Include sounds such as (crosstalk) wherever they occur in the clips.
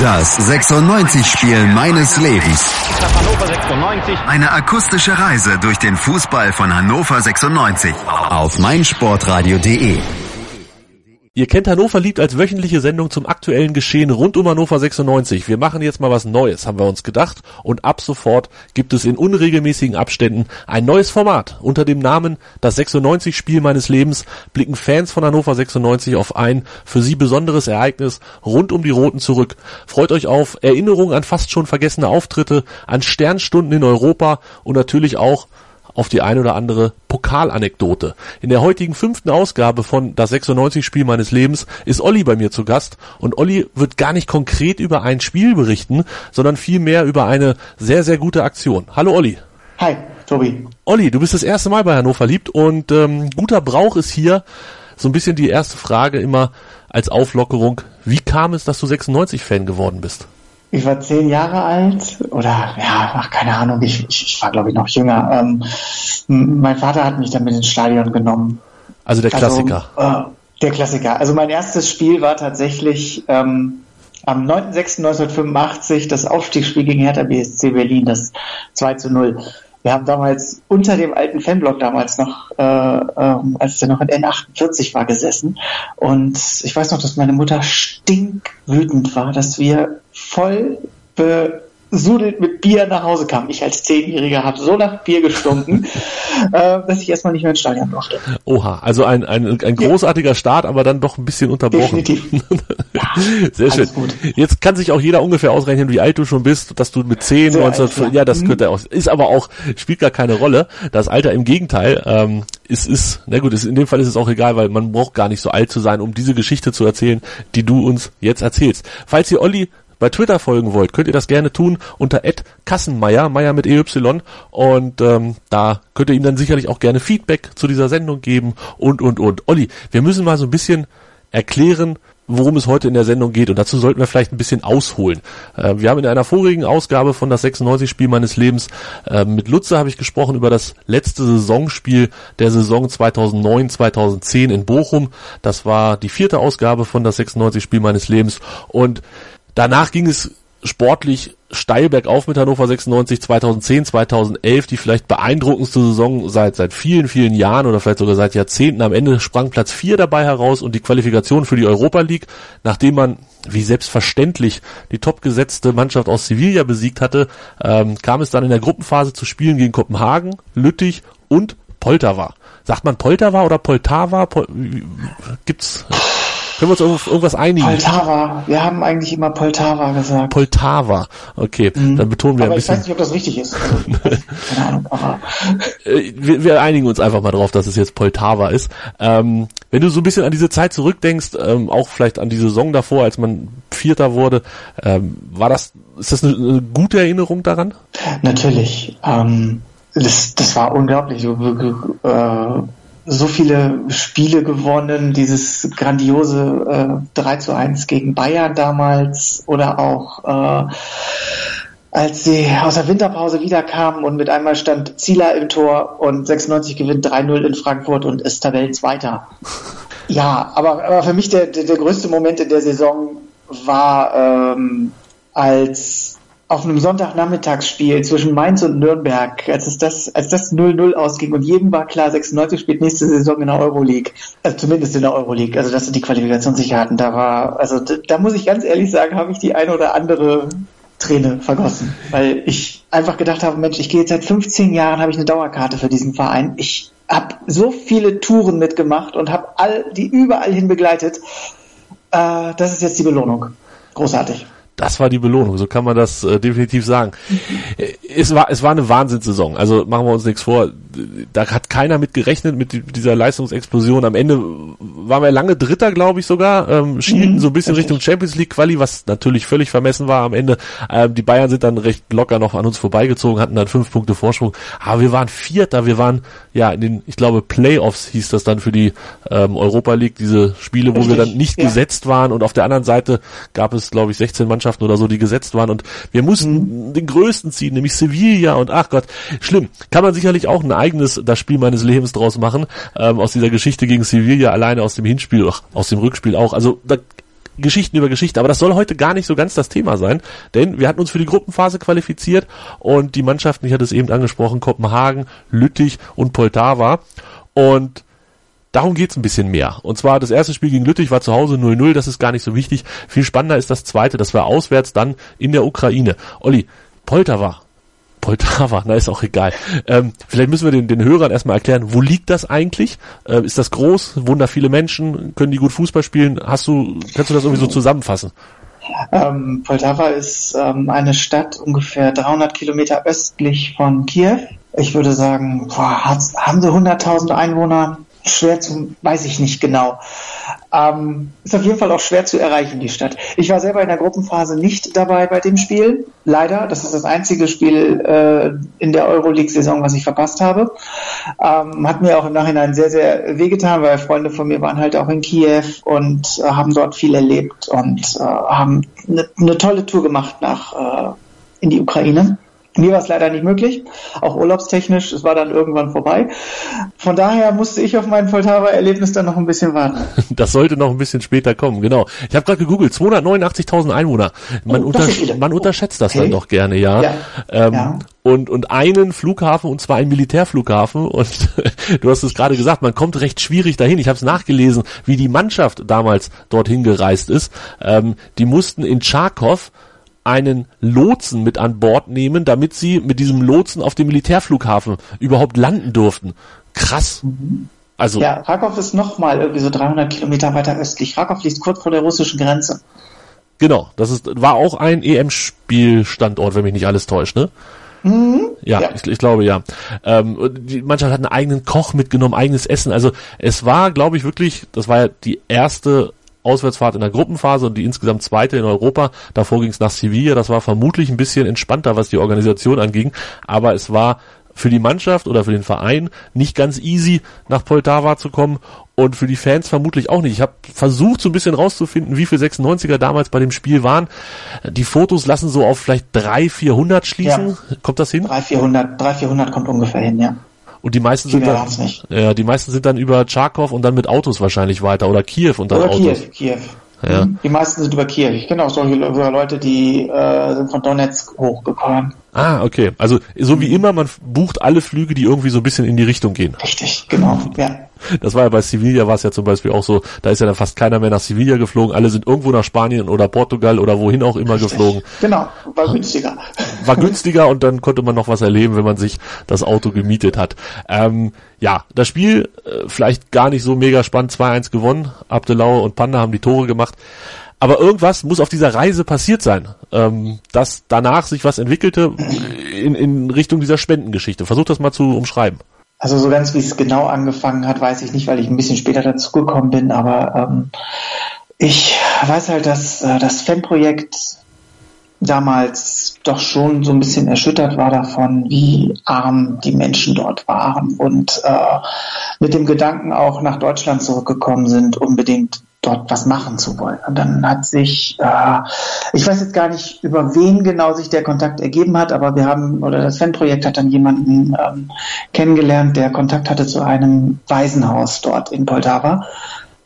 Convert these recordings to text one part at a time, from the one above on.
Das 96-Spiel meines Lebens. Eine akustische Reise durch den Fußball von Hannover 96 auf meinsportradio.de. Ihr kennt Hannover liebt als wöchentliche Sendung zum aktuellen Geschehen rund um Hannover 96. Wir machen jetzt mal was Neues, haben wir uns gedacht. Und ab sofort gibt es in unregelmäßigen Abständen ein neues Format. Unter dem Namen Das 96 Spiel meines Lebens blicken Fans von Hannover 96 auf ein für sie besonderes Ereignis rund um die Roten zurück. Freut euch auf Erinnerungen an fast schon vergessene Auftritte, an Sternstunden in Europa und natürlich auch auf die ein oder andere Pokalanekdote. In der heutigen fünften Ausgabe von Das 96 Spiel meines Lebens ist Olli bei mir zu Gast und Olli wird gar nicht konkret über ein Spiel berichten, sondern vielmehr über eine sehr, sehr gute Aktion. Hallo Olli. Hi, Tobi. Olli, du bist das erste Mal bei Hannover liebt und ähm, guter Brauch ist hier so ein bisschen die erste Frage immer als Auflockerung. Wie kam es, dass du 96-Fan geworden bist? Ich war zehn Jahre alt oder ja, ach, keine Ahnung, ich, ich, ich war glaube ich noch jünger. Ähm, mein Vater hat mich dann mit ins Stadion genommen. Also der Klassiker. Also, äh, der Klassiker. Also mein erstes Spiel war tatsächlich ähm, am 9.6.1985 das Aufstiegsspiel gegen Hertha BSC Berlin, das 2 zu 0. Wir haben damals unter dem alten Fanblock damals noch, äh, äh, als der noch in N48 war, gesessen. Und ich weiß noch, dass meine Mutter stinkwütend war, dass wir voll be sudelt mit Bier nach Hause kam. Ich als Zehnjähriger habe so nach Bier gestunken, (laughs) äh, dass ich erstmal nicht mehr ins Stadion durfte. Oha, also ein, ein, ein großartiger ja. Start, aber dann doch ein bisschen unterbrochen. Definitiv. ja, (laughs) Sehr schön. Gut. Jetzt kann sich auch jeder ungefähr ausrechnen, wie alt du schon bist, dass du mit 10, Sehr 19, alt, ja. ja, das mhm. könnte auch, ist aber auch, spielt gar keine Rolle. Das Alter im Gegenteil, ähm, ist, ist, na gut, ist, in dem Fall ist es auch egal, weil man braucht gar nicht so alt zu sein, um diese Geschichte zu erzählen, die du uns jetzt erzählst. Falls ihr Olli bei Twitter folgen wollt, könnt ihr das gerne tun unter Kassenmeier, Meier mit EY und ähm, da könnt ihr ihm dann sicherlich auch gerne Feedback zu dieser Sendung geben und und und. Olli, wir müssen mal so ein bisschen erklären, worum es heute in der Sendung geht. Und dazu sollten wir vielleicht ein bisschen ausholen. Äh, wir haben in einer vorigen Ausgabe von das 96 Spiel meines Lebens äh, mit Lutze habe ich gesprochen über das letzte Saisonspiel der Saison 2009-2010 in Bochum. Das war die vierte Ausgabe von das 96 Spiel meines Lebens. Und Danach ging es sportlich steil bergauf mit Hannover 96 2010, 2011, die vielleicht beeindruckendste Saison seit seit vielen, vielen Jahren oder vielleicht sogar seit Jahrzehnten. Am Ende sprang Platz 4 dabei heraus und die Qualifikation für die Europa League, nachdem man wie selbstverständlich die topgesetzte Mannschaft aus Sevilla besiegt hatte, ähm, kam es dann in der Gruppenphase zu Spielen gegen Kopenhagen, Lüttich und Poltava. Sagt man Poltava oder Poltava? Pol gibt's können wir uns auf irgendwas einigen? Poltava. Wir haben eigentlich immer Poltava gesagt. Poltava. Okay, mhm. dann betonen wir aber ein bisschen. ich weiß nicht, ob das richtig ist. Also, (laughs) keine Ahnung, aber. Äh, wir, wir, einigen uns einfach mal drauf, dass es jetzt Poltava ist. Ähm, wenn du so ein bisschen an diese Zeit zurückdenkst, ähm, auch vielleicht an die Saison davor, als man Vierter wurde, ähm, war das, ist das eine, eine gute Erinnerung daran? Natürlich. Ähm, das, das war unglaublich. Äh, so viele Spiele gewonnen, dieses grandiose äh, 3 zu 1 gegen Bayern damals oder auch äh, als sie aus der Winterpause wiederkamen und mit einmal stand Zieler im Tor und 96 gewinnt 3-0 in Frankfurt und ist Tabellenzweiter. (laughs) Ja, aber, aber für mich der, der, der größte Moment in der Saison war, ähm, als auf einem Sonntagnachmittagsspiel zwischen Mainz und Nürnberg, als es das, als das 0-0 ausging und jedem war klar, 96 spielt nächste Saison in der Euroleague, also zumindest in der Euroleague, also dass sie die Qualifikation sicher hatten, da war, also da, muss ich ganz ehrlich sagen, habe ich die eine oder andere Träne vergossen, weil ich einfach gedacht habe, Mensch, ich gehe jetzt seit 15 Jahren, habe ich eine Dauerkarte für diesen Verein, ich habe so viele Touren mitgemacht und habe all die überall hin begleitet, äh, das ist jetzt die Belohnung. Großartig das war die Belohnung, so kann man das äh, definitiv sagen. Es war, es war eine Wahnsinnssaison. Also machen wir uns nichts vor. Da hat keiner mit gerechnet mit dieser Leistungsexplosion. Am Ende waren wir lange Dritter, glaube ich sogar, ähm, schielten mhm, so ein bisschen Richtung Champions League Quali, was natürlich völlig vermessen war am Ende. Ähm, die Bayern sind dann recht locker noch an uns vorbeigezogen, hatten dann fünf Punkte Vorsprung. Aber wir waren Vierter, wir waren ja in den, ich glaube, Playoffs hieß das dann für die ähm, Europa League, diese Spiele, wo Richtig, wir dann nicht ja. gesetzt waren und auf der anderen Seite gab es, glaube ich, 16 Mannschaften Mannschaften oder so, die gesetzt waren. Und wir mussten mhm. den größten ziehen, nämlich Sevilla. Und ach Gott, schlimm. Kann man sicherlich auch ein eigenes, das Spiel meines Lebens draus machen, ähm, aus dieser Geschichte gegen Sevilla, alleine aus dem Hinspiel, aus dem Rückspiel auch. Also da Geschichten über Geschichte, aber das soll heute gar nicht so ganz das Thema sein, denn wir hatten uns für die Gruppenphase qualifiziert. Und die Mannschaften, ich hatte es eben angesprochen, Kopenhagen, Lüttich und Poltava. Und Darum geht's ein bisschen mehr. Und zwar das erste Spiel gegen Lüttich war zu Hause 0-0, das ist gar nicht so wichtig. Viel spannender ist das zweite, das war auswärts dann in der Ukraine. Olli, Poltava. Poltava, (laughs) na ist auch egal. Ähm, vielleicht müssen wir den, den Hörern erstmal erklären, wo liegt das eigentlich? Äh, ist das groß? Wohnen da viele Menschen? Können die gut Fußball spielen? Hast du, kannst du das irgendwie so zusammenfassen? Ähm, Poltava ist ähm, eine Stadt ungefähr 300 Kilometer östlich von Kiew. Ich würde sagen, boah, haben sie 100.000 Einwohner? Schwer zu, weiß ich nicht genau. Ähm, ist auf jeden Fall auch schwer zu erreichen, die Stadt. Ich war selber in der Gruppenphase nicht dabei bei dem Spiel. Leider. Das ist das einzige Spiel äh, in der Euroleague-Saison, was ich verpasst habe. Ähm, hat mir auch im Nachhinein sehr, sehr wehgetan, weil Freunde von mir waren halt auch in Kiew und äh, haben dort viel erlebt und äh, haben eine ne tolle Tour gemacht nach äh, in die Ukraine. Mir war es leider nicht möglich, auch urlaubstechnisch. Es war dann irgendwann vorbei. Von daher musste ich auf mein Poltava-Erlebnis dann noch ein bisschen warten. (laughs) Das sollte noch ein bisschen später kommen, genau. Ich habe gerade gegoogelt, 289.000 Einwohner. Man, oh, untersch man unterschätzt das okay. dann doch gerne, ja. ja. Ähm, ja. Und, und einen Flughafen, und zwar einen Militärflughafen. Und (laughs) du hast es gerade gesagt, man kommt recht schwierig dahin. Ich habe es nachgelesen, wie die Mannschaft damals dorthin gereist ist. Ähm, die mussten in Charkow einen Lotsen mit an Bord nehmen, damit sie mit diesem Lotsen auf dem Militärflughafen überhaupt landen durften. Krass. Mhm. Also. Ja, Rakow ist nochmal irgendwie so 300 Kilometer weiter östlich. Rakow liegt kurz vor der russischen Grenze. Genau, das ist, war auch ein EM-Spielstandort, wenn mich nicht alles täuscht, ne? Mhm. Ja, ja. Ich, ich, glaube ja. Ähm, die Mannschaft hat einen eigenen Koch mitgenommen, eigenes Essen. Also es war, glaube ich, wirklich, das war ja die erste Auswärtsfahrt in der Gruppenphase und die insgesamt zweite in Europa. Davor ging es nach Sevilla. Das war vermutlich ein bisschen entspannter, was die Organisation anging. Aber es war für die Mannschaft oder für den Verein nicht ganz easy, nach Poltava zu kommen und für die Fans vermutlich auch nicht. Ich habe versucht, so ein bisschen rauszufinden, wie viele 96er damals bei dem Spiel waren. Die Fotos lassen so auf vielleicht 300, 400 schließen. Ja. Kommt das hin? 300, 400, 300, 400 kommt ungefähr hin, ja. Und die meisten sind dann, ja, die meisten sind dann über Charkov und dann mit Autos wahrscheinlich weiter oder Kiew und dann oder Autos. Kiew, Kiew. Ja. Die meisten sind über Kiew. Ich kenne auch solche Leute, die äh, sind von Donetsk hochgekommen. Ah, okay. Also so wie immer, man bucht alle Flüge, die irgendwie so ein bisschen in die Richtung gehen. Richtig, genau. Ja. Das war ja bei Sevilla war es ja zum Beispiel auch so, da ist ja dann fast keiner mehr nach Sevilla geflogen, alle sind irgendwo nach Spanien oder Portugal oder wohin auch immer Richtig. geflogen. Genau, war günstiger. War günstiger und dann konnte man noch was erleben, wenn man sich das Auto gemietet hat. Ähm, ja, das Spiel äh, vielleicht gar nicht so mega spannend, 2-1 gewonnen, Abdelau und Panda haben die Tore gemacht. Aber irgendwas muss auf dieser Reise passiert sein, ähm, dass danach sich was entwickelte in, in Richtung dieser Spendengeschichte. Versuch das mal zu umschreiben. Also so ganz wie es genau angefangen hat, weiß ich nicht, weil ich ein bisschen später dazugekommen bin, aber ähm, ich weiß halt, dass äh, das Fanprojekt damals doch schon so ein bisschen erschüttert war davon, wie arm die Menschen dort waren und äh, mit dem Gedanken auch nach Deutschland zurückgekommen sind, unbedingt dort was machen zu wollen. Und dann hat sich, äh, ich weiß jetzt gar nicht, über wen genau sich der Kontakt ergeben hat, aber wir haben, oder das Fanprojekt hat dann jemanden ähm, kennengelernt, der Kontakt hatte zu einem Waisenhaus dort in Poltava.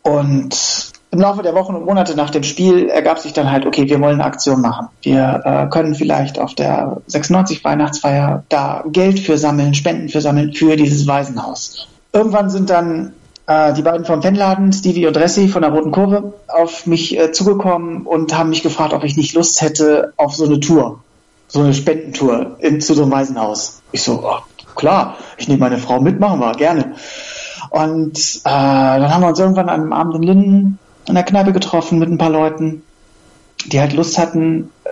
Und im Laufe der Wochen und Monate nach dem Spiel ergab sich dann halt, okay, wir wollen eine Aktion machen. Wir äh, können vielleicht auf der 96 Weihnachtsfeier da Geld für sammeln, Spenden für sammeln für dieses Waisenhaus. Irgendwann sind dann äh, die beiden vom Fanladen, Stevie und Ressi von der Roten Kurve, auf mich äh, zugekommen und haben mich gefragt, ob ich nicht Lust hätte auf so eine Tour, so eine Spendentour in, zu so einem Waisenhaus. Ich so, oh, klar, ich nehme meine Frau mit, machen wir, gerne. Und äh, dann haben wir uns irgendwann an einem Abend in Linden in der Kneipe getroffen mit ein paar Leuten. die halt Lust hatten, äh,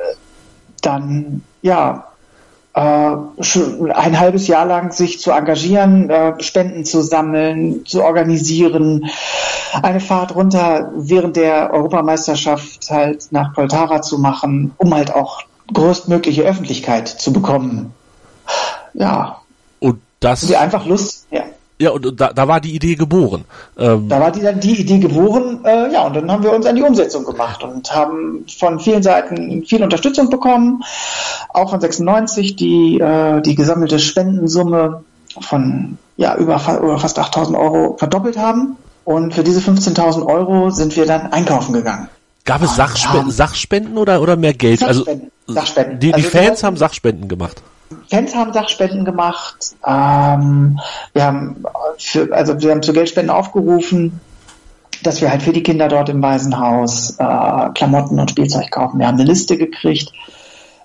dann ja äh, ein halbes Jahr lang sich zu engagieren, äh, Spenden zu sammeln, zu organisieren, eine Fahrt runter während der Europameisterschaft halt nach Poltava zu machen, um halt auch größtmögliche Öffentlichkeit zu bekommen. Ja. Und das. Sie einfach Lust, ja. Ja, und da, da war die Idee geboren. Ähm da war die, dann die Idee geboren, äh, ja, und dann haben wir uns an die Umsetzung gemacht und haben von vielen Seiten viel Unterstützung bekommen, auch von 96, die äh, die gesammelte Spendensumme von ja, über, über fast 8000 Euro verdoppelt haben. Und für diese 15.000 Euro sind wir dann einkaufen gegangen. Gab es Sachspenden, Sachspenden oder, oder mehr Geld? Sachspenden, also, Sachspenden. Die, die also Fans haben Sachspenden gemacht. Fans haben Sachspenden gemacht. Ähm, wir haben für, also wir haben zu Geldspenden aufgerufen, dass wir halt für die Kinder dort im Waisenhaus äh, Klamotten und Spielzeug kaufen. Wir haben eine Liste gekriegt,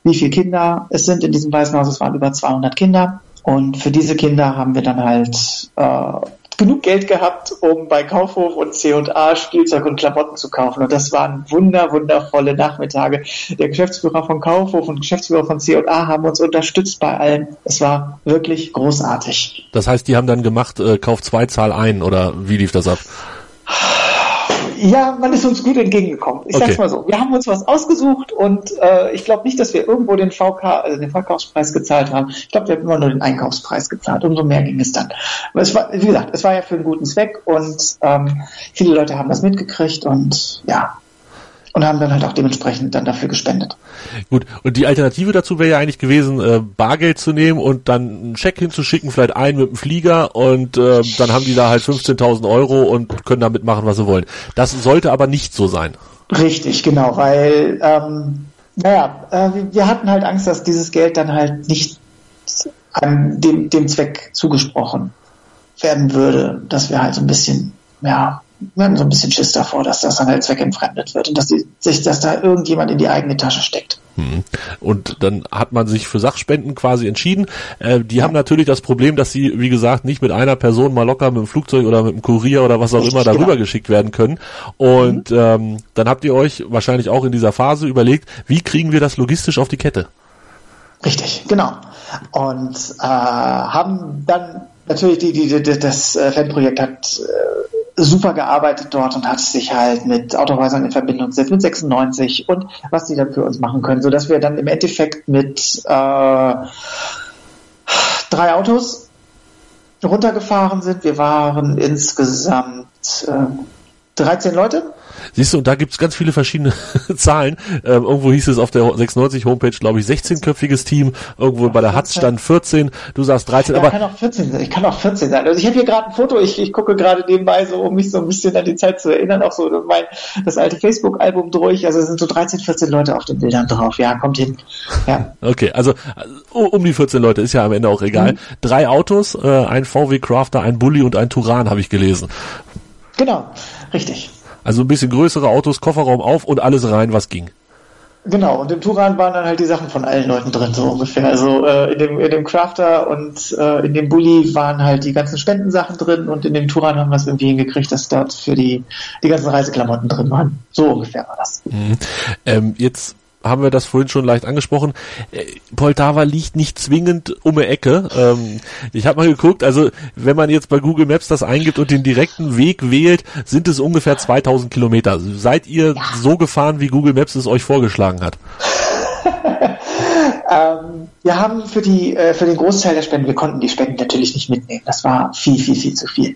wie viele Kinder es sind in diesem Waisenhaus. Es waren über 200 Kinder. Und für diese Kinder haben wir dann halt äh, genug Geld gehabt, um bei Kaufhof und C&A Spielzeug und Klamotten zu kaufen. Und das waren wunder, wundervolle Nachmittage. Der Geschäftsführer von Kaufhof und Geschäftsführer von C&A haben uns unterstützt bei allem. Es war wirklich großartig. Das heißt, die haben dann gemacht, äh, Kauf 2, Zahl ein oder wie lief das ab? Ja, man ist uns gut entgegengekommen. Ich okay. sag's mal so. Wir haben uns was ausgesucht und äh, ich glaube nicht, dass wir irgendwo den VK, also den Verkaufspreis gezahlt haben. Ich glaube, wir haben immer nur den Einkaufspreis gezahlt. Umso mehr ging es dann. Aber es war, wie gesagt, es war ja für einen guten Zweck und ähm, viele Leute haben das mitgekriegt und ja, und haben dann halt auch dementsprechend dann dafür gespendet. Gut, und die Alternative dazu wäre ja eigentlich gewesen, äh, Bargeld zu nehmen und dann einen Scheck hinzuschicken, vielleicht einen mit dem Flieger und äh, dann haben die da halt 15.000 Euro und können damit machen, was sie wollen. Das sollte aber nicht so sein. Richtig, genau, weil ähm, naja, äh, wir hatten halt Angst, dass dieses Geld dann halt nicht an dem, dem Zweck zugesprochen werden würde, dass wir halt so ein bisschen, ja, wir haben so ein bisschen Schiss davor, dass das dann halt zweckentfremdet wird und dass die, sich, dass da irgendjemand in die eigene Tasche steckt. Hm. Und dann hat man sich für Sachspenden quasi entschieden. Äh, die ja. haben natürlich das Problem, dass sie, wie gesagt, nicht mit einer Person mal locker mit dem Flugzeug oder mit dem Kurier oder was auch Richtig, immer darüber genau. geschickt werden können. Und mhm. ähm, dann habt ihr euch wahrscheinlich auch in dieser Phase überlegt, wie kriegen wir das logistisch auf die Kette? Richtig, genau. Und äh, haben dann natürlich die, die, die das äh, Fanprojekt hat äh, super gearbeitet dort und hat sich halt mit Autohäusern in Verbindung gesetzt, mit 96 und was die dann für uns machen können, sodass wir dann im Endeffekt mit äh, drei Autos runtergefahren sind. Wir waren insgesamt äh, 13 Leute Siehst du, und da gibt's ganz viele verschiedene (laughs) Zahlen. Ähm, irgendwo hieß es auf der 96 Homepage, glaube ich, 16-köpfiges Team. Irgendwo bei der Hatz stand 14. Du sagst 13. Ja, aber kann auch 14 sein. Ich kann auch 14 sein. Also ich habe hier gerade ein Foto. Ich, ich gucke gerade nebenbei so, um mich so ein bisschen an die Zeit zu erinnern, auch so mein das alte Facebook-Album durch. Also es sind so 13, 14 Leute auf den Bildern drauf. Ja, kommt hin. Ja. Okay, also um die 14 Leute ist ja am Ende auch egal. Mhm. Drei Autos, äh, ein VW Crafter, ein Bulli und ein Turan habe ich gelesen. Genau, richtig. Also ein bisschen größere Autos, Kofferraum auf und alles rein, was ging. Genau, und im Turan waren dann halt die Sachen von allen Leuten drin, so ungefähr. Also äh, in, dem, in dem Crafter und äh, in dem Bulli waren halt die ganzen Spendensachen drin und in dem Turan haben wir es irgendwie hingekriegt, dass dort für die, die ganzen Reiseklamotten drin waren. So ungefähr war das. Mhm. Ähm, jetzt haben wir das vorhin schon leicht angesprochen. Äh, Poltava liegt nicht zwingend um die Ecke. Ähm, ich habe mal geguckt, also wenn man jetzt bei Google Maps das eingibt und den direkten Weg wählt, sind es ungefähr 2000 Kilometer. Seid ihr ja. so gefahren, wie Google Maps es euch vorgeschlagen hat? (laughs) ähm, wir haben für die äh, für den Großteil der Spenden, wir konnten die Spenden natürlich nicht mitnehmen. Das war viel, viel, viel zu viel.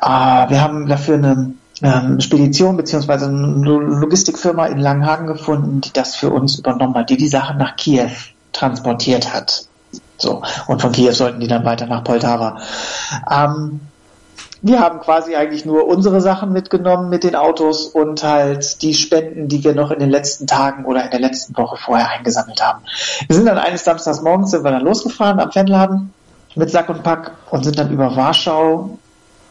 Äh, wir haben dafür eine ähm, Spedition beziehungsweise eine Logistikfirma in Langenhagen gefunden, die das für uns übernommen hat, die die Sachen nach Kiew transportiert hat. So. Und von Kiew sollten die dann weiter nach Poltava. Ähm, wir haben quasi eigentlich nur unsere Sachen mitgenommen mit den Autos und halt die Spenden, die wir noch in den letzten Tagen oder in der letzten Woche vorher eingesammelt haben. Wir sind dann eines Samstags morgens sind wir dann losgefahren am Fanladen mit Sack und Pack und sind dann über Warschau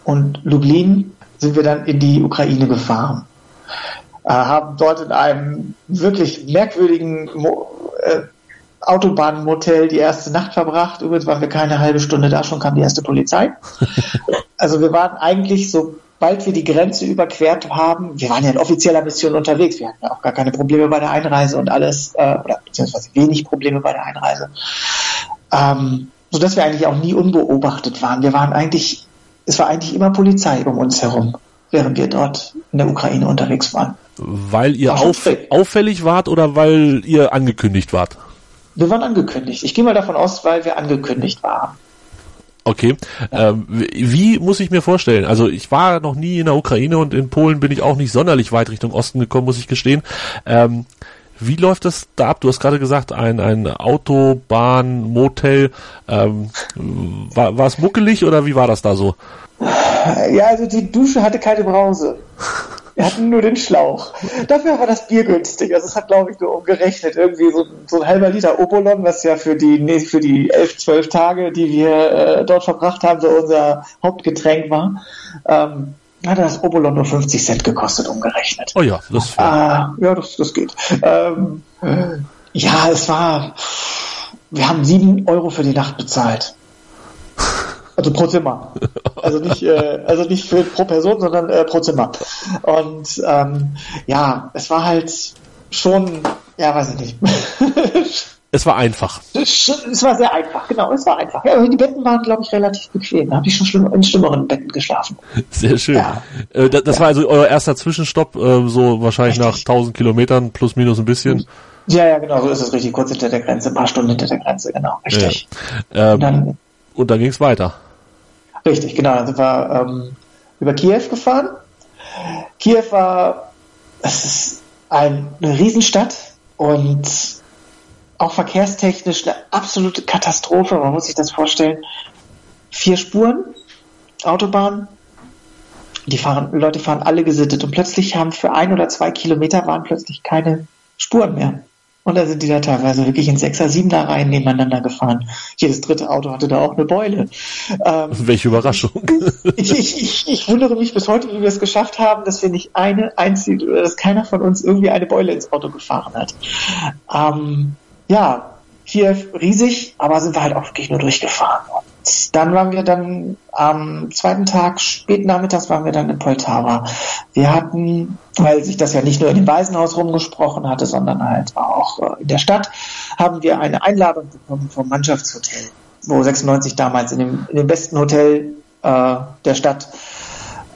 und Lublin sind wir dann in die Ukraine gefahren. Äh, haben dort in einem wirklich merkwürdigen Mo äh, Autobahnmotel die erste Nacht verbracht. Übrigens waren wir keine halbe Stunde da, schon kam die erste Polizei. (laughs) also wir waren eigentlich so sobald wir die Grenze überquert haben, wir waren ja in offizieller Mission unterwegs, wir hatten auch gar keine Probleme bei der Einreise und alles, äh, oder beziehungsweise wenig Probleme bei der Einreise, ähm, sodass wir eigentlich auch nie unbeobachtet waren. Wir waren eigentlich, es war eigentlich immer Polizei um uns herum, während wir dort in der Ukraine unterwegs waren. Weil ihr auf, auffällig wart oder weil ihr angekündigt wart? Wir waren angekündigt. Ich gehe mal davon aus, weil wir angekündigt waren. Okay. Ähm, wie muss ich mir vorstellen? Also ich war noch nie in der Ukraine und in Polen bin ich auch nicht sonderlich weit Richtung Osten gekommen, muss ich gestehen. Ähm, wie läuft das da ab? Du hast gerade gesagt, ein, ein Autobahn, Motel. Ähm, war, war es muckelig oder wie war das da so? Ja, also die Dusche hatte keine Brause. Wir hatten nur den Schlauch. Dafür war das Bier günstig. Also es hat, glaube ich, nur umgerechnet. Irgendwie so, so ein halber Liter Obolon, was ja für die, nee, für die elf, zwölf Tage, die wir äh, dort verbracht haben, so unser Hauptgetränk war. Ähm, hat das Obolon nur 50 Cent gekostet, umgerechnet. Oh ja, das ist. Äh, ja, das, das geht. Ähm, ja, es war, wir haben sieben Euro für die Nacht bezahlt. Also pro Zimmer. Also nicht, äh, also nicht für, pro Person, sondern äh, pro Zimmer. Und ähm, ja, es war halt schon, ja, weiß ich nicht. (laughs) Es war einfach. Es war sehr einfach, genau, es war einfach. Ja, die Betten waren, glaube ich, relativ bequem. Da habe ich schon schlimm, in schlimmeren Betten geschlafen. Sehr schön. Ja. Äh, das, das ja. war also euer erster Zwischenstopp, äh, so wahrscheinlich richtig. nach 1000 Kilometern, plus minus ein bisschen. Ja, ja, genau, so ist es richtig. Kurz hinter der Grenze, ein paar Stunden hinter der Grenze, genau, richtig. Ja. Ähm, und dann, und dann ging es weiter. Richtig, genau. Dann sind wir ähm, über Kiew gefahren. Kiew war, es ist ein, eine Riesenstadt und auch verkehrstechnisch eine absolute Katastrophe. Man muss sich das vorstellen. Vier Spuren, Autobahn. Die fahren, Leute fahren alle gesittet und plötzlich haben für ein oder zwei Kilometer waren plötzlich keine Spuren mehr. Und da sind die da teilweise wirklich in Sechser, Siebener Reihen nebeneinander gefahren. Jedes dritte Auto hatte da auch eine Beule. Ähm, (laughs) Welche Überraschung. (laughs) ich, ich, ich, ich wundere mich bis heute, wie wir es geschafft haben, dass wir nicht eine einzige, dass keiner von uns irgendwie eine Beule ins Auto gefahren hat. Ähm, ja, Kiew riesig, aber sind wir halt auch wirklich nur durchgefahren. Und dann waren wir dann am zweiten Tag, spät nachmittags waren wir dann in Poltava. Wir hatten, weil sich das ja nicht nur in dem Waisenhaus rumgesprochen hatte, sondern halt auch äh, in der Stadt, haben wir eine Einladung bekommen vom Mannschaftshotel, wo 96 damals in dem, in dem besten Hotel äh, der Stadt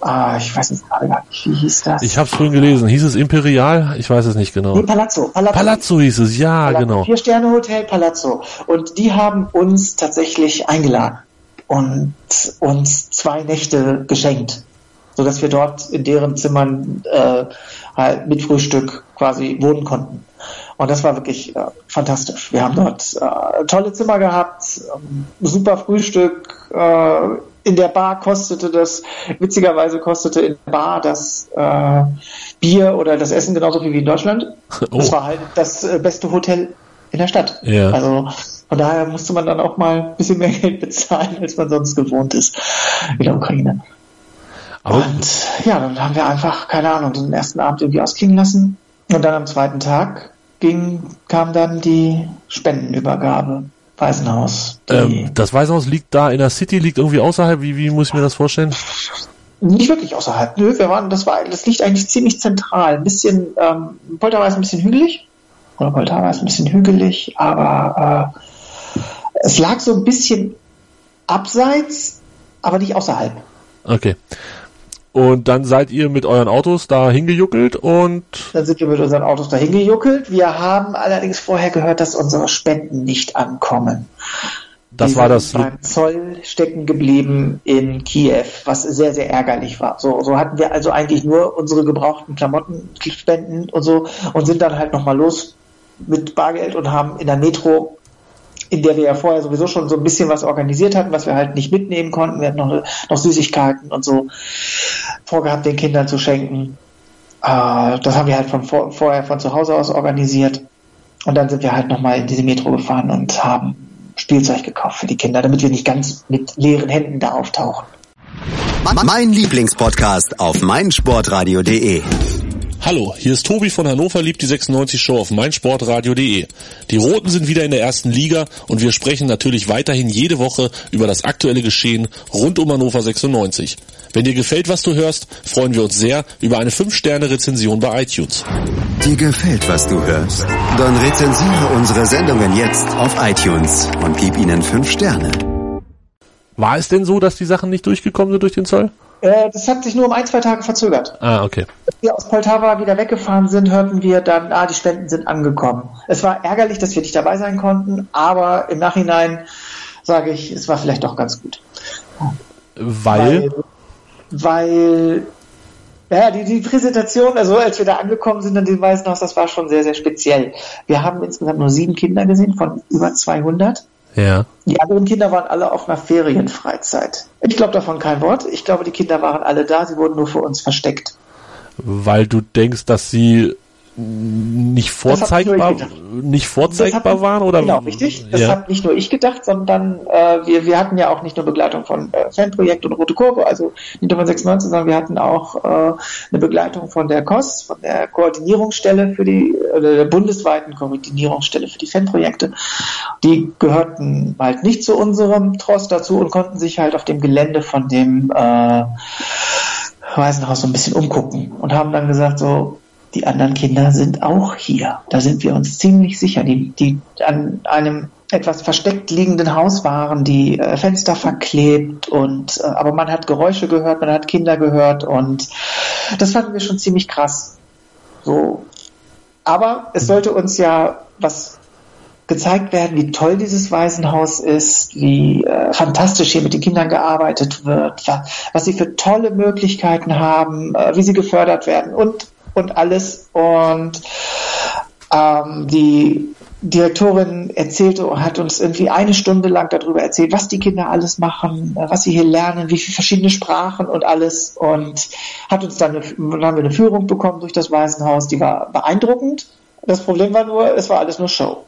Ah, ich weiß nicht gerade gar nicht, wie hieß das? Ich habe es vorhin gelesen. Hieß es Imperial? Ich weiß es nicht genau. Nee, Palazzo. Palazzo, Palazzo hieß es, ja, Palazzo. genau. Vier-Sterne-Hotel Palazzo. Und die haben uns tatsächlich eingeladen und uns zwei Nächte geschenkt, sodass wir dort in deren Zimmern äh, halt mit Frühstück quasi wohnen konnten. Und das war wirklich äh, fantastisch. Wir haben dort äh, tolle Zimmer gehabt, ähm, super Frühstück, äh, in der Bar kostete das, witzigerweise kostete in der Bar das äh, Bier oder das Essen genauso viel wie in Deutschland. Oh. Das war halt das äh, beste Hotel in der Stadt. Ja. Also von daher musste man dann auch mal ein bisschen mehr (laughs) Geld bezahlen, als man sonst gewohnt ist in der Ukraine. Aber und ja, dann haben wir einfach, keine Ahnung, den ersten Abend irgendwie ausklingen lassen. Und dann am zweiten Tag ging, kam dann die Spendenübergabe. Waisenhaus. Ähm, das Waisenhaus liegt da in der City, liegt irgendwie außerhalb. Wie, wie muss ich mir das vorstellen? Nicht wirklich außerhalb. Nö, wir waren, das war, das liegt eigentlich ziemlich zentral. Ein bisschen, ähm, Poltava ist ein bisschen hügelig. Oder ist ein bisschen hügelig, aber äh, es lag so ein bisschen abseits, aber nicht außerhalb. Okay. Und dann seid ihr mit euren Autos da hingejuckelt und. Dann sind wir mit unseren Autos da hingejuckelt. Wir haben allerdings vorher gehört, dass unsere Spenden nicht ankommen. Das die war das. Beim Zoll stecken geblieben in Kiew, was sehr, sehr ärgerlich war. So, so hatten wir also eigentlich nur unsere gebrauchten Klamotten spenden und so und sind dann halt nochmal los mit Bargeld und haben in der Metro in der wir ja vorher sowieso schon so ein bisschen was organisiert hatten, was wir halt nicht mitnehmen konnten. Wir hatten noch, noch Süßigkeiten und so vorgehabt, den Kindern zu schenken. Äh, das haben wir halt von vor, vorher von zu Hause aus organisiert. Und dann sind wir halt nochmal in diese Metro gefahren und haben Spielzeug gekauft für die Kinder, damit wir nicht ganz mit leeren Händen da auftauchen. Mein Lieblingspodcast auf meinsportradio.de Hallo, hier ist Tobi von Hannover liebt die 96 Show auf meinsportradio.de. Die Roten sind wieder in der ersten Liga und wir sprechen natürlich weiterhin jede Woche über das aktuelle Geschehen rund um Hannover 96. Wenn dir gefällt, was du hörst, freuen wir uns sehr über eine 5-Sterne-Rezension bei iTunes. Dir gefällt, was du hörst? Dann rezensiere unsere Sendungen jetzt auf iTunes und gib ihnen 5 Sterne. War es denn so, dass die Sachen nicht durchgekommen sind durch den Zoll? Äh, das hat sich nur um ein, zwei Tage verzögert. Ah, okay. Als wir aus Poltava wieder weggefahren sind, hörten wir dann, ah, die Spenden sind angekommen. Es war ärgerlich, dass wir nicht dabei sein konnten, aber im Nachhinein sage ich, es war vielleicht doch ganz gut. Weil? Weil, weil ja, die, die Präsentation, also als wir da angekommen sind an dem Weißen Haus, das war schon sehr, sehr speziell. Wir haben insgesamt nur sieben Kinder gesehen von über 200. Ja. Die anderen Kinder waren alle auf einer Ferienfreizeit. Ich glaube davon kein Wort. Ich glaube, die Kinder waren alle da, sie wurden nur für uns versteckt. Weil du denkst, dass sie nicht vorzeigbar, nicht vorzeigbar hat, waren oder genau richtig. Das ja. hat nicht nur ich gedacht, sondern äh, wir wir hatten ja auch nicht nur Begleitung von äh, Fanprojekt und Rote Kurve, also nicht nur von 96, sondern wir hatten auch äh, eine Begleitung von der COS, von der Koordinierungsstelle für die oder der bundesweiten Koordinierungsstelle für die Fanprojekte. Die gehörten halt nicht zu unserem Trost dazu und konnten sich halt auf dem Gelände von dem äh, Waisenhaus so ein bisschen umgucken und haben dann gesagt so die anderen Kinder sind auch hier. Da sind wir uns ziemlich sicher. Die, die an einem etwas versteckt liegenden Haus waren, die äh, Fenster verklebt und äh, aber man hat Geräusche gehört, man hat Kinder gehört und das fanden wir schon ziemlich krass. So. Aber es sollte uns ja was gezeigt werden, wie toll dieses Waisenhaus ist, wie äh, fantastisch hier mit den Kindern gearbeitet wird, was sie für tolle Möglichkeiten haben, äh, wie sie gefördert werden und und alles. Und ähm, die Direktorin erzählte, hat uns irgendwie eine Stunde lang darüber erzählt, was die Kinder alles machen, was sie hier lernen, wie viele verschiedene Sprachen und alles. Und hat uns dann, eine, dann haben wir eine Führung bekommen durch das Waisenhaus, die war beeindruckend. Das Problem war nur, es war alles nur Show.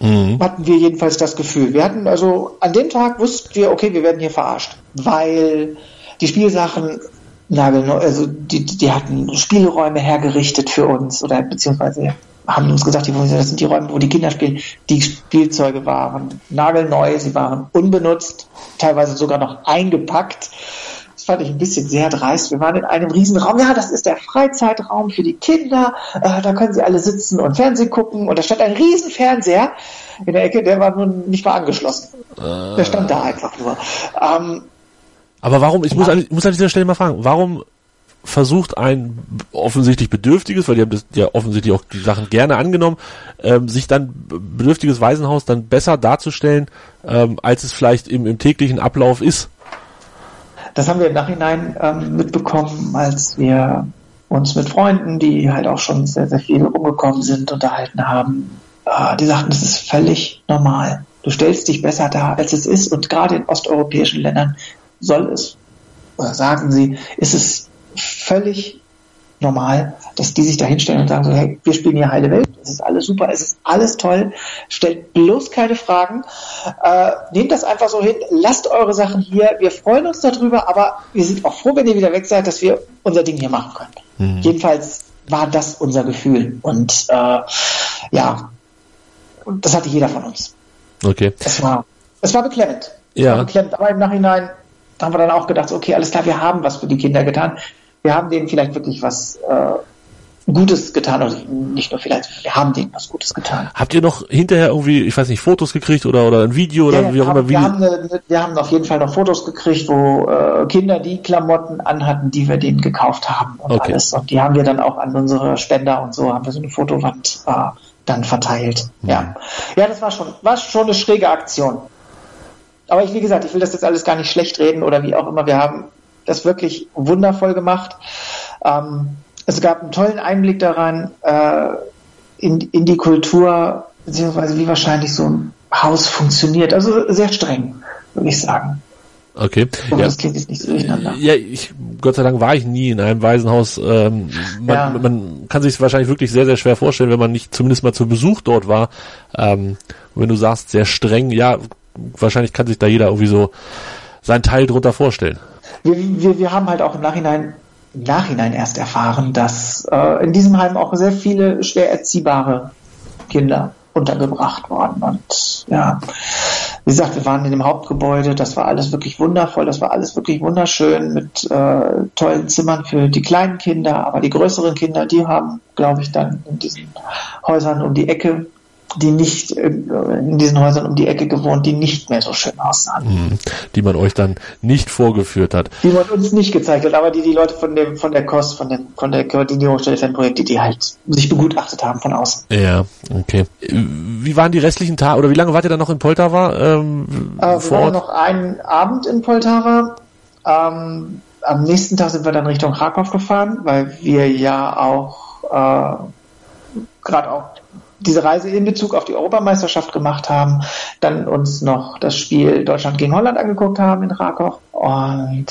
Mhm. Hatten wir jedenfalls das Gefühl. Wir hatten also an dem Tag wussten wir, okay, wir werden hier verarscht, weil die Spielsachen nagelneu, also die, die hatten Spielräume hergerichtet für uns oder beziehungsweise haben uns gesagt, das sind die Räume, wo die Kinder spielen. Die Spielzeuge waren nagelneu, sie waren unbenutzt, teilweise sogar noch eingepackt. Das fand ich ein bisschen sehr dreist. Wir waren in einem Riesenraum. Ja, das ist der Freizeitraum für die Kinder. Äh, da können sie alle sitzen und Fernsehen gucken. Und da stand ein Riesenfernseher in der Ecke, der war nun nicht mal angeschlossen. Der stand da einfach nur. Ähm, aber warum, ich muss, an, ich muss an dieser Stelle mal fragen, warum versucht ein offensichtlich Bedürftiges, weil die haben das ja offensichtlich auch die Sachen gerne angenommen, ähm, sich dann bedürftiges Waisenhaus dann besser darzustellen, ähm, als es vielleicht im, im täglichen Ablauf ist? Das haben wir im Nachhinein ähm, mitbekommen, als wir uns mit Freunden, die halt auch schon sehr, sehr viel umgekommen sind, unterhalten haben. Äh, die sagten, das ist völlig normal. Du stellst dich besser dar, als es ist. Und gerade in osteuropäischen Ländern soll es, oder sagen sie, ist es völlig normal, dass die sich da hinstellen und sagen so, hey, wir spielen hier heile Welt, es ist alles super, es ist alles toll, stellt bloß keine Fragen, äh, nehmt das einfach so hin, lasst eure Sachen hier, wir freuen uns darüber, aber wir sind auch froh, wenn ihr wieder weg seid, dass wir unser Ding hier machen können. Mhm. Jedenfalls war das unser Gefühl und äh, ja, das hatte jeder von uns. Okay. Es war, es war beklemmend. Ja. War beklemmend, aber im Nachhinein da haben wir dann auch gedacht, okay, alles klar, wir haben was für die Kinder getan. Wir haben denen vielleicht wirklich was äh, Gutes getan, oder nicht nur vielleicht, wir haben denen was Gutes getan. Habt ihr noch hinterher irgendwie, ich weiß nicht, Fotos gekriegt oder, oder ein Video oder ja, wie auch immer? Wir haben, eine, wir haben auf jeden Fall noch Fotos gekriegt, wo äh, Kinder die Klamotten anhatten, die wir denen gekauft haben und okay. alles. Und die haben wir dann auch an unsere Spender und so, haben wir so eine Fotowand äh, dann verteilt. Mhm. Ja. ja, das war schon, war schon eine schräge Aktion aber ich, wie gesagt, ich will das jetzt alles gar nicht schlecht reden oder wie auch immer. Wir haben das wirklich wundervoll gemacht. Ähm, es gab einen tollen Einblick daran, äh, in, in die Kultur, beziehungsweise wie wahrscheinlich so ein Haus funktioniert. Also sehr streng, würde ich sagen. Okay. Aber ja. Das klingt jetzt nicht so durcheinander. Ja, ich, Gott sei Dank war ich nie in einem Waisenhaus. Ähm, man, ja. man kann sich wahrscheinlich wirklich sehr, sehr schwer vorstellen, wenn man nicht zumindest mal zu Besuch dort war. Ähm, wenn du sagst, sehr streng, ja, wahrscheinlich kann sich da jeder irgendwie so seinen Teil drunter vorstellen. Wir, wir, wir haben halt auch im Nachhinein im Nachhinein erst erfahren, dass äh, in diesem Heim auch sehr viele schwer erziehbare Kinder untergebracht worden. Und ja, wie gesagt, wir waren in dem Hauptgebäude, das war alles wirklich wundervoll, das war alles wirklich wunderschön mit äh, tollen Zimmern für die kleinen Kinder, aber die größeren Kinder, die haben, glaube ich, dann in diesen Häusern um die Ecke die nicht äh, in diesen Häusern um die Ecke gewohnt, die nicht mehr so schön aussahen. Mhm. Die man euch dann nicht vorgeführt hat. Die man uns nicht gezeigt hat, aber die die Leute von dem von der KOS, von dem von der Koordinierungsstelle für Projekte, die halt sich begutachtet haben von außen. Ja, okay. Wie waren die restlichen Tage oder wie lange wart ihr dann noch in Poltava? Ähm, äh, wir waren noch einen Abend in Poltava. Ähm, am nächsten Tag sind wir dann Richtung Krakow gefahren, weil wir ja auch äh, gerade auch diese Reise in Bezug auf die Europameisterschaft gemacht haben, dann uns noch das Spiel Deutschland gegen Holland angeguckt haben in Rakow und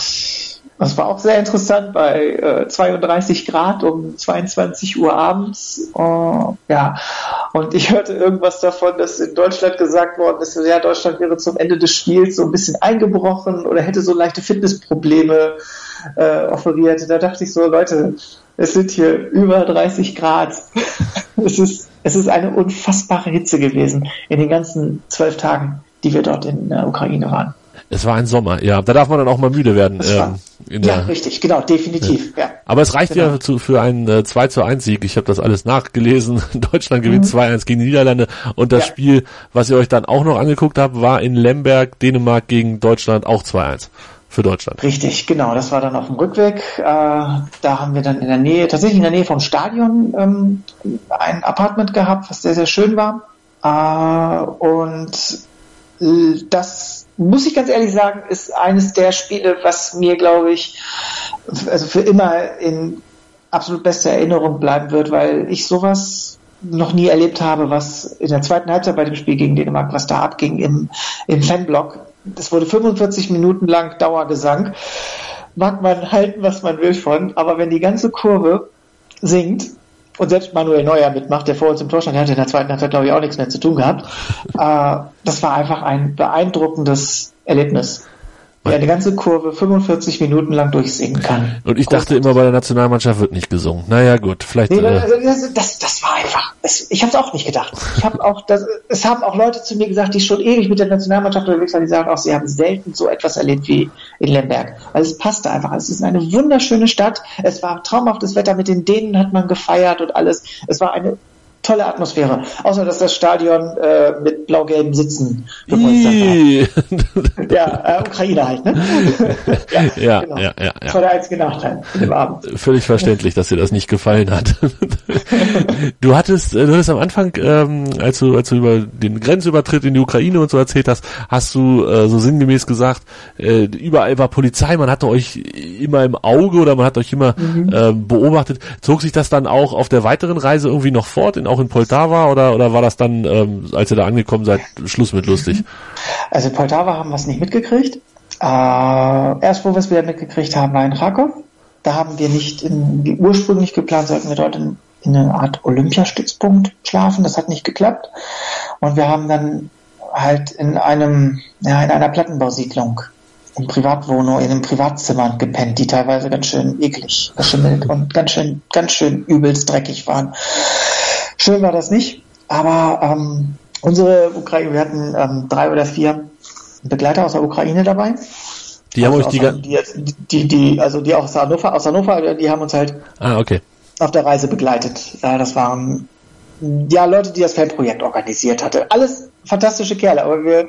das war auch sehr interessant bei äh, 32 Grad um 22 Uhr abends. Uh, ja, und ich hörte irgendwas davon, dass in Deutschland gesagt worden ist, ja, Deutschland wäre zum Ende des Spiels so ein bisschen eingebrochen oder hätte so leichte Fitnessprobleme äh, offeriert. Da dachte ich so, Leute, es sind hier über 30 Grad. (laughs) es ist es ist eine unfassbare Hitze gewesen in den ganzen zwölf Tagen, die wir dort in der Ukraine waren. Es war ein Sommer, ja. Da darf man dann auch mal müde werden. Ähm, ja, richtig, genau, definitiv. Ja. ja. Aber es reicht genau. ja zu, für einen äh, 2 zu 1 Sieg. Ich habe das alles nachgelesen. (laughs) Deutschland gewinnt mhm. 2-1 gegen die Niederlande. Und das ja. Spiel, was ihr euch dann auch noch angeguckt habt, war in Lemberg, Dänemark gegen Deutschland auch 2-1 für Deutschland. Richtig, genau. Das war dann auf dem Rückweg. Äh, da haben wir dann in der Nähe, tatsächlich in der Nähe vom Stadion, ähm, ein Apartment gehabt, was sehr, sehr schön war. Äh, und das muss ich ganz ehrlich sagen, ist eines der Spiele, was mir, glaube ich, also für immer in absolut bester Erinnerung bleiben wird, weil ich sowas noch nie erlebt habe, was in der zweiten Halbzeit bei dem Spiel gegen Dänemark, was da abging im, im Fanblock das wurde 45 Minuten lang Dauergesang. Mag man halten, was man will von, aber wenn die ganze Kurve singt und selbst Manuel Neuer mitmacht, der vor uns im Tor stand, der hatte in der zweiten Halbzeit, glaube ich, auch nichts mehr zu tun gehabt. Äh, das war einfach ein beeindruckendes Erlebnis der eine ganze Kurve 45 Minuten lang durchsingen kann. Und ich dachte immer, bei der Nationalmannschaft wird nicht gesungen. Naja, gut, vielleicht. Nee, äh, das, das, das, war einfach. Das, ich habe es auch nicht gedacht. Ich habe auch, das, es haben auch Leute zu mir gesagt, die schon ewig mit der Nationalmannschaft unterwegs waren, die sagen auch, sie haben selten so etwas erlebt wie in Lemberg. Weil es passte einfach. Es ist eine wunderschöne Stadt. Es war traumhaftes Wetter. Mit den Dänen hat man gefeiert und alles. Es war eine tolle Atmosphäre. Außer dass das Stadion äh, mit blau-gelben Sitzen gepolstert war. ja, äh, Ukraine halt, ne? (laughs) ja, ja, genau. ja, ja, Das war der einzige Nachteil dem Abend. Völlig verständlich, dass dir das nicht gefallen hat. (laughs) du hattest, äh, du hattest am Anfang, ähm, als du, als du über den Grenzübertritt in die Ukraine und so erzählt hast, hast du äh, so sinngemäß gesagt, äh, überall war Polizei, man hatte euch immer im Auge oder man hat euch immer mhm. äh, beobachtet. Zog sich das dann auch auf der weiteren Reise irgendwie noch fort in auch in Poltava oder, oder war das dann, ähm, als ihr da angekommen seid, Schluss mit lustig? Also Poltava haben wir es nicht mitgekriegt. Äh, erst wo wir es wieder mitgekriegt haben, war in Krakow. Da haben wir nicht in, ursprünglich geplant, sollten wir dort in, in eine Art Olympiastützpunkt schlafen. Das hat nicht geklappt. Und wir haben dann halt in einem, ja, in einer Plattenbausiedlung in Privatwohnung, in einem Privatzimmer gepennt, die teilweise ganz schön eklig verschimmelt und ganz schön, ganz schön übelst dreckig waren. Schön war das nicht, aber ähm, unsere Ukraine, wir hatten ähm, drei oder vier Begleiter aus der Ukraine dabei. Die also haben euch die, die, die, die, also die aus Hannover, aus Hannover, die haben uns halt ah, okay. auf der Reise begleitet. Ja, das waren ja Leute, die das Fanprojekt organisiert hatte. Alles fantastische Kerle, aber wir,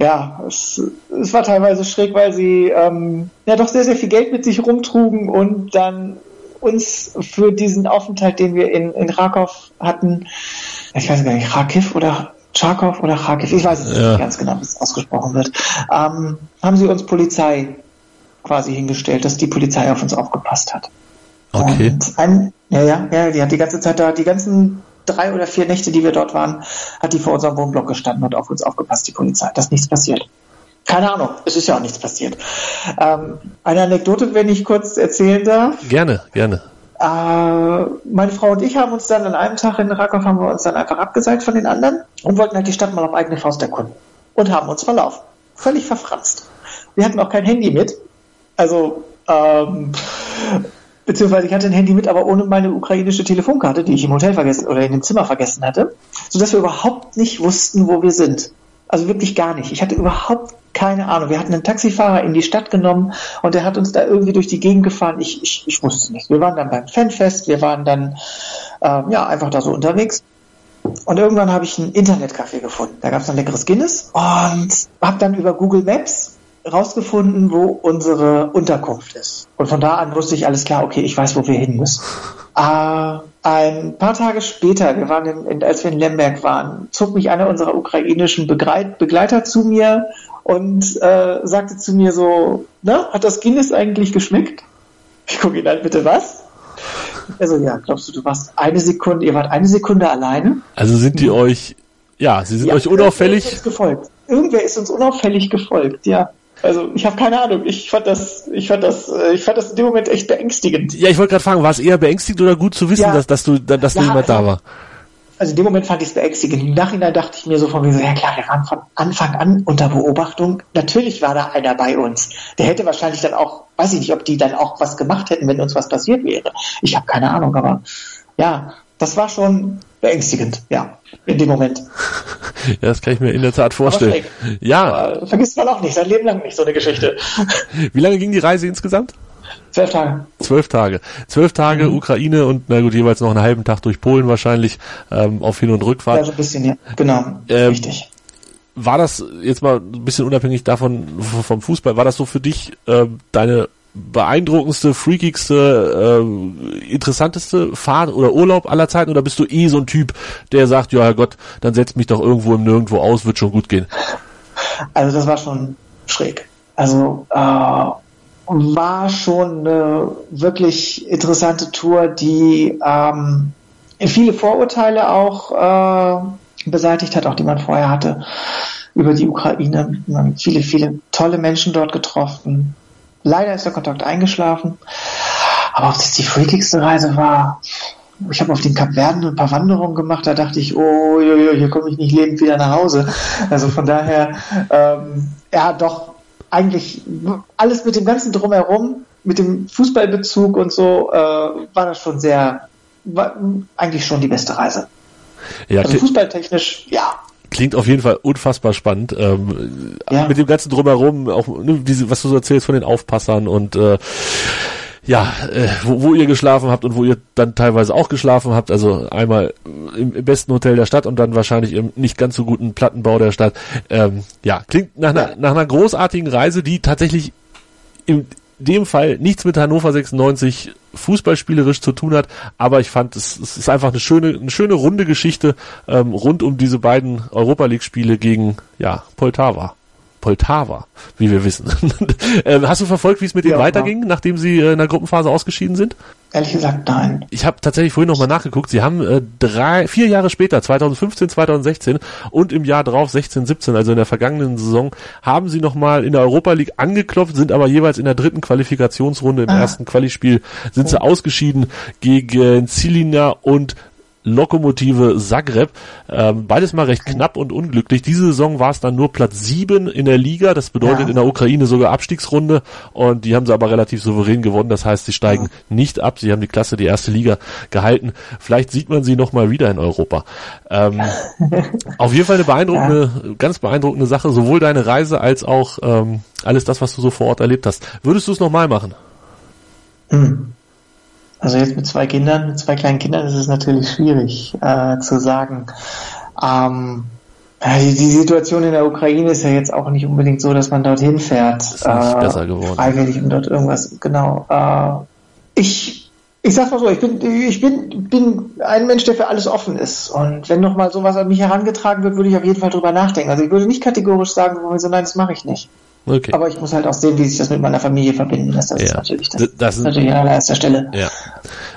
ja, es, es war teilweise schräg, weil sie ähm, ja doch sehr, sehr viel Geld mit sich rumtrugen und dann uns für diesen Aufenthalt, den wir in, in Rakow hatten, ich weiß gar nicht, Rakiv oder Charkow oder Kharkiv, ich weiß es ja. nicht ganz genau, wie es ausgesprochen wird, ähm, haben sie uns Polizei quasi hingestellt, dass die Polizei auf uns aufgepasst hat. Okay. Ein, ja, ja, ja, die hat die ganze Zeit da, die ganzen drei oder vier Nächte, die wir dort waren, hat die vor unserem Wohnblock gestanden und auf uns aufgepasst, die Polizei, dass nichts passiert. Keine Ahnung, es ist ja auch nichts passiert. Ähm, eine Anekdote, wenn ich kurz erzählen darf. Gerne, gerne. Äh, meine Frau und ich haben uns dann an einem Tag in Rakow haben wir uns dann einfach abgeseilt von den anderen und wollten halt die Stadt mal auf eigene Faust erkunden und haben uns verlaufen. Völlig verfranst. Wir hatten auch kein Handy mit. Also ähm, Beziehungsweise ich hatte ein Handy mit, aber ohne meine ukrainische Telefonkarte, die ich im Hotel vergessen oder in dem Zimmer vergessen hatte, sodass wir überhaupt nicht wussten, wo wir sind. Also wirklich gar nicht. Ich hatte überhaupt keine Ahnung. Wir hatten einen Taxifahrer in die Stadt genommen und der hat uns da irgendwie durch die Gegend gefahren. Ich, ich, ich wusste nicht. Wir waren dann beim Fanfest, wir waren dann ähm, ja einfach da so unterwegs. Und irgendwann habe ich ein Internetcafé gefunden. Da gab es ein leckeres Guinness und habe dann über Google Maps rausgefunden, wo unsere Unterkunft ist. Und von da an wusste ich alles klar, okay, ich weiß, wo wir hin müssen. Äh, ein paar Tage später, wir waren in, in, als wir in Lemberg waren, zog mich einer unserer ukrainischen Begleit, Begleiter zu mir und äh, sagte zu mir so, na, hat das Guinness eigentlich geschmeckt? Ich gucke ihn an, bitte was? Also ja, glaubst du, du warst eine Sekunde, ihr wart eine Sekunde alleine? Also sind die euch, ja, sie sind ja, euch unauffällig. Irgendwer ist uns gefolgt. Irgendwer ist uns unauffällig gefolgt, ja. Also ich habe keine Ahnung. Ich fand das, ich fand das, äh, ich fand das in dem Moment echt beängstigend. Ja, ich wollte gerade fragen, war es eher beängstigend oder gut zu wissen, ja. dass, dass du, dass ja, niemand da war? Also in dem Moment fand ich es beängstigend. Im Nachhinein dachte ich mir so von mir so, ja klar, wir waren von Anfang an unter Beobachtung. Natürlich war da einer bei uns. Der hätte wahrscheinlich dann auch, weiß ich nicht, ob die dann auch was gemacht hätten, wenn uns was passiert wäre. Ich habe keine Ahnung, aber ja, das war schon beängstigend, ja, in dem Moment. (laughs) ja, das kann ich mir in der Tat vorstellen. Ja. Aber vergisst man auch nicht, sein Leben lang nicht so eine Geschichte. (laughs) Wie lange ging die Reise insgesamt? Zwölf Tage. Zwölf Tage. Zwölf Tage mhm. Ukraine und na gut, jeweils noch einen halben Tag durch Polen wahrscheinlich ähm, auf Hin- und Rückfahrt. Ja, so ein bisschen, ja. Genau. Ähm, Richtig. War das jetzt mal ein bisschen unabhängig davon vom Fußball, war das so für dich äh, deine beeindruckendste, freakigste, äh, interessanteste Fahrt oder Urlaub aller Zeiten oder bist du eh so ein Typ, der sagt, ja Gott, dann setzt mich doch irgendwo im Nirgendwo aus, wird schon gut gehen? Also das war schon schräg. Also äh, war schon eine wirklich interessante Tour, die ähm, viele Vorurteile auch äh, beseitigt hat, auch die man vorher hatte über die Ukraine. Man hat viele, viele tolle Menschen dort getroffen, Leider ist der Kontakt eingeschlafen. Aber ob das die freakigste Reise war, ich habe auf den Kapverden ein paar Wanderungen gemacht, da dachte ich, oh, hier komme ich nicht lebend wieder nach Hause. Also von daher, ähm, ja, doch, eigentlich alles mit dem ganzen Drumherum, mit dem Fußballbezug und so, äh, war das schon sehr, war eigentlich schon die beste Reise. Ja, also fußballtechnisch, ja, Klingt auf jeden Fall unfassbar spannend. Ähm, ja. Mit dem ganzen drumherum, auch ne, diese, was du so erzählst von den Aufpassern und äh, ja, äh, wo, wo ihr geschlafen habt und wo ihr dann teilweise auch geschlafen habt. Also einmal im, im besten Hotel der Stadt und dann wahrscheinlich im nicht ganz so guten Plattenbau der Stadt. Ähm, ja, klingt nach einer, nach einer großartigen Reise, die tatsächlich im, dem Fall nichts mit Hannover 96 fußballspielerisch zu tun hat, aber ich fand, es, es ist einfach eine schöne, eine schöne runde Geschichte ähm, rund um diese beiden Europa League Spiele gegen ja Poltava. Poltava, wie wir wissen. (laughs) ähm, hast du verfolgt, wie es mit ja, denen weiterging, nachdem sie äh, in der Gruppenphase ausgeschieden sind? Ehrlich gesagt, nein. Ich habe tatsächlich vorhin nochmal nachgeguckt. Sie haben äh, drei, vier Jahre später, 2015, 2016 und im Jahr drauf 16, 17, also in der vergangenen Saison, haben sie nochmal in der Europa League angeklopft, sind aber jeweils in der dritten Qualifikationsrunde im ah. ersten Qualispiel sind oh. sie ausgeschieden gegen Zilina und Lokomotive Zagreb. Ähm, beides mal recht knapp und unglücklich. Diese Saison war es dann nur Platz sieben in der Liga. Das bedeutet ja. in der Ukraine sogar Abstiegsrunde. Und die haben sie aber relativ souverän gewonnen. Das heißt, sie steigen ja. nicht ab. Sie haben die Klasse, die erste Liga gehalten. Vielleicht sieht man sie nochmal wieder in Europa. Ähm, (laughs) auf jeden Fall eine beeindruckende, ja. ganz beeindruckende Sache. Sowohl deine Reise als auch ähm, alles das, was du so vor Ort erlebt hast. Würdest du es nochmal machen? Hm. Also jetzt mit zwei Kindern, mit zwei kleinen Kindern ist es natürlich schwierig äh, zu sagen. Ähm, die, die Situation in der Ukraine ist ja jetzt auch nicht unbedingt so, dass man dorthin fährt. Ist nicht äh, besser geworden. Eigentlich um dort irgendwas, genau. Äh, ich, ich sag's mal so, ich bin, ich bin, bin ein Mensch, der für alles offen ist. Und wenn noch mal sowas an mich herangetragen wird, würde ich auf jeden Fall drüber nachdenken. Also ich würde nicht kategorisch sagen, so, nein, das mache ich nicht. Okay. Aber ich muss halt auch sehen, wie sich das mit meiner Familie verbinden lässt. Das ja. ist natürlich das, das ist natürlich an allererster Stelle. Ja.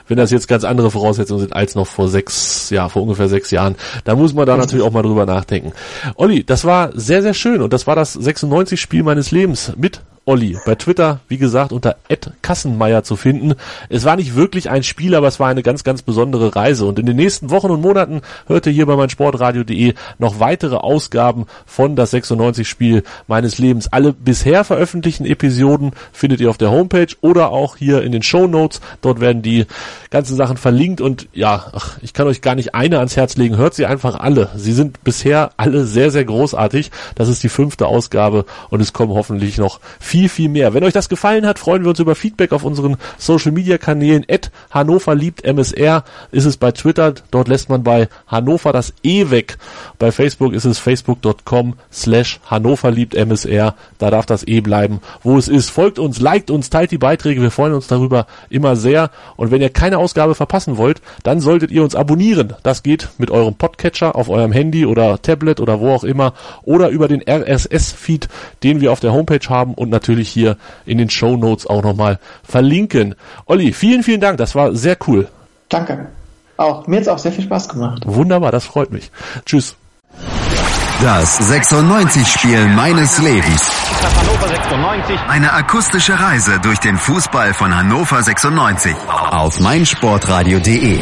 Wenn das jetzt ganz andere Voraussetzungen sind als noch vor sechs, ja, vor ungefähr sechs Jahren, da muss man da Richtig. natürlich auch mal drüber nachdenken. Olli, das war sehr, sehr schön und das war das 96 Spiel meines Lebens mit Olli. Bei Twitter, wie gesagt, unter Kassenmeier zu finden. Es war nicht wirklich ein Spiel, aber es war eine ganz, ganz besondere Reise. Und in den nächsten Wochen und Monaten hört ihr hier bei meinsportradio.de noch weitere Ausgaben von das 96-Spiel meines Lebens. Alle bisher veröffentlichten Episoden findet ihr auf der Homepage oder auch hier in den Show. Dort werden die ganzen Sachen verlinkt und ja, ach, ich kann euch gar nicht eine ans Herz legen. Hört sie einfach alle. Sie sind bisher alle sehr, sehr großartig. Das ist die fünfte Ausgabe und es kommen hoffentlich noch viel, viel mehr. Wenn euch das gefallen hat, freuen wir uns über Feedback auf unseren Social Media Kanälen. At Hannover liebt MSR ist es bei Twitter. Dort lässt man bei Hannover das E weg. Bei Facebook ist es facebook.com slash Hannover liebt MSR. Da darf das E bleiben, wo es ist. Folgt uns, liked uns, teilt die Beiträge. Wir freuen uns darüber immer sehr. Und wenn ihr keine Ausgabe verpassen wollt, dann solltet ihr uns abonnieren. Das geht mit eurem Podcatcher auf eurem Handy oder Tablet oder wo auch immer oder über den RSS-Feed, den wir auf der Homepage haben und natürlich hier in den Show Notes auch nochmal verlinken. Olli, vielen, vielen Dank. Das war sehr cool. Danke. Auch mir hat es auch sehr viel Spaß gemacht. Wunderbar, das freut mich. Tschüss. Das 96-Spiel meines Lebens. Eine akustische Reise durch den Fußball von Hannover 96 auf meinsportradio.de.